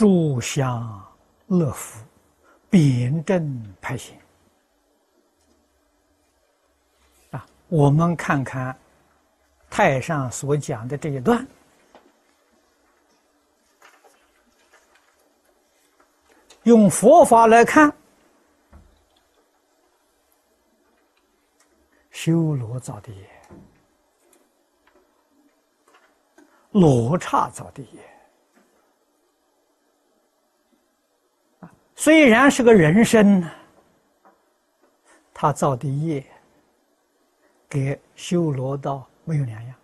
诸相乐福，辩证派行。啊，我们看看太上所讲的这一段，用佛法来看，修罗造的业，罗刹造的业。虽然是个人生，他造的业，跟修罗道没有两样，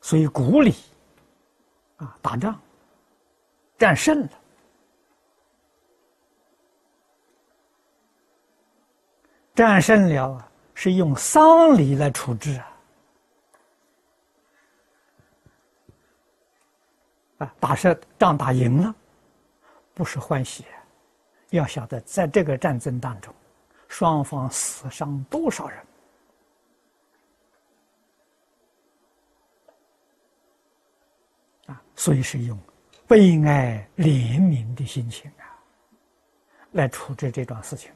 所以鼓励啊，打仗战胜了，战胜了。是用丧礼来处置啊！啊，打胜仗打赢了，不是欢喜，要晓得在这个战争当中，双方死伤多少人啊！所以是用悲哀怜悯的心情啊，来处置这桩事情。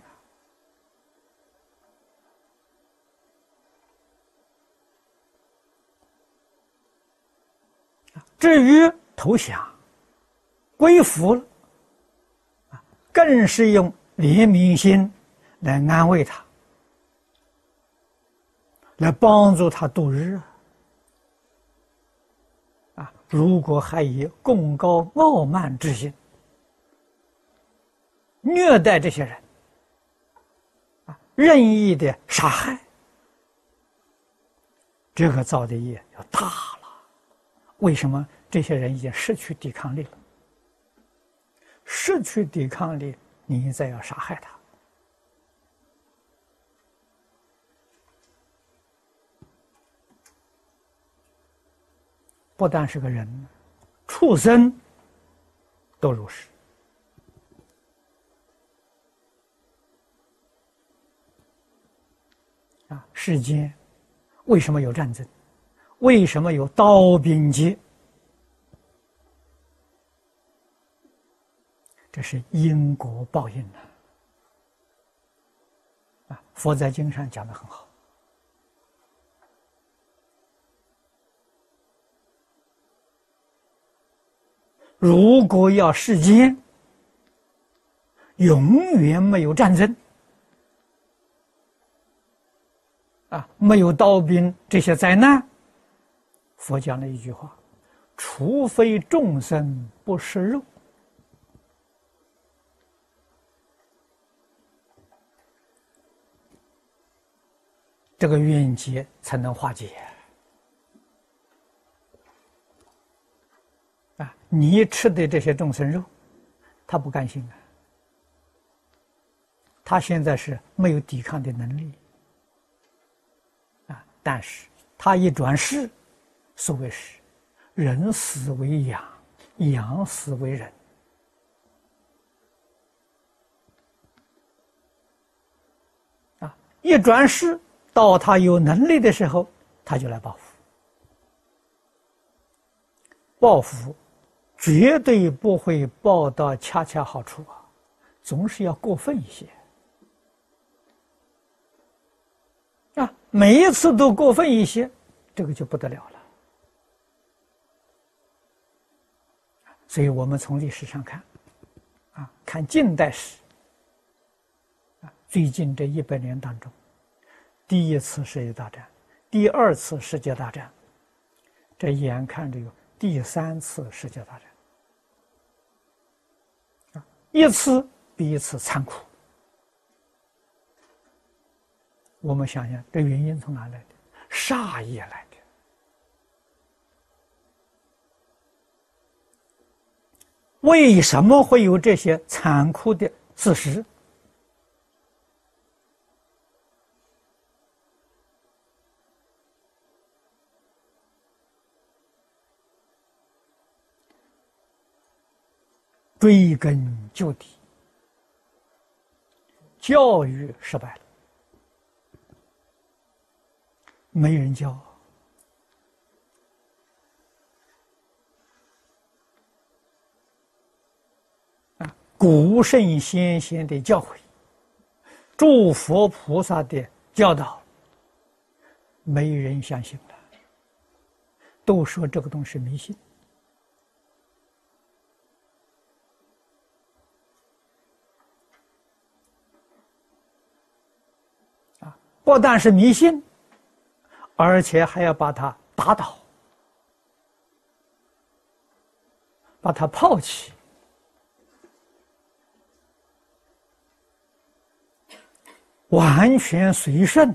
至于投降、归服了，更是用怜悯心来安慰他，来帮助他度日。啊，如果还以贡高傲慢之心虐待这些人，啊，任意的杀害，这个造的业要大了。为什么这些人已经失去抵抗力了？失去抵抗力，你再要杀害他，不但是个人，畜生都如是。啊，世间为什么有战争？为什么有刀兵劫？这是因果报应呐！啊，佛在经上讲的很好。如果要世间永远没有战争，啊，没有刀兵这些灾难。佛讲了一句话：“除非众生不食肉，这个怨结才能化解。”啊，你吃的这些众生肉，他不甘心啊！他现在是没有抵抗的能力啊，但是他一转世。所谓是，人死为养，养死为人。啊，一转世到他有能力的时候，他就来报复。报复绝对不会报到恰恰好处啊，总是要过分一些。啊，每一次都过分一些，这个就不得了了。所以我们从历史上看，啊，看近代史，啊，最近这一百年当中，第一次世界大战，第二次世界大战，这眼看着有第三次世界大战，啊，一次比一次残酷。我们想想，这原因从哪来的？煞业来。为什么会有这些残酷的事实？追根究底教育失败了没人教。古圣先贤的教诲，诸佛菩萨的教导，没人相信了，都说这个东西迷信。啊不但是迷信，而且还要把他打倒，把他抛弃，完全随顺，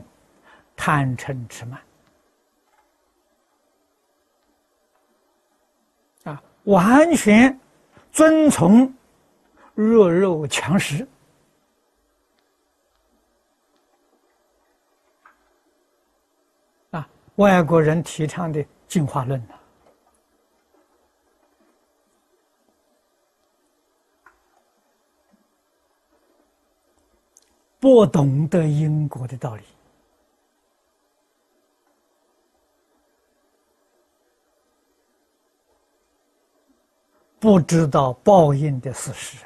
贪嗔痴慢，啊，完全遵从弱肉强食。啊外国人提倡的进化论呢，不懂得因果的道理，不知道报应的事实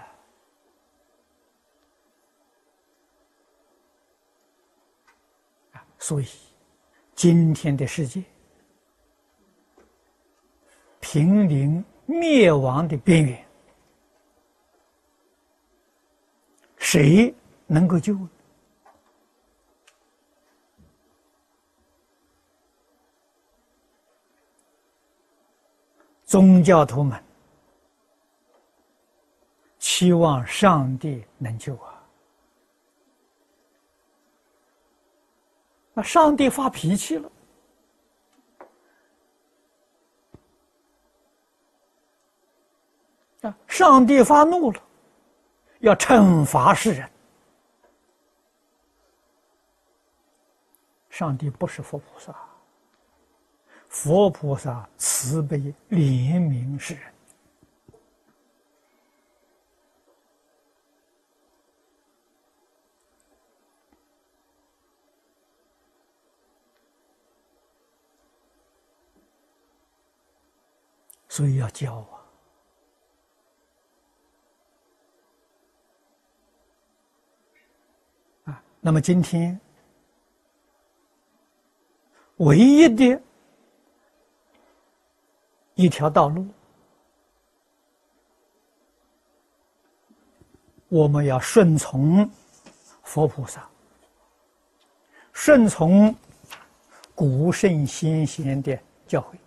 啊，所以。今天的世界濒临灭亡的边缘，谁能够救？宗教徒们期望上帝能救啊！那上帝发脾气了，啊！上帝发怒了，要惩罚世人。上帝不是佛菩萨，佛菩萨慈悲怜悯世人。所以要教啊！啊，那么今天唯一的一条道路，我们要顺从佛菩萨，顺从古圣先贤的教诲。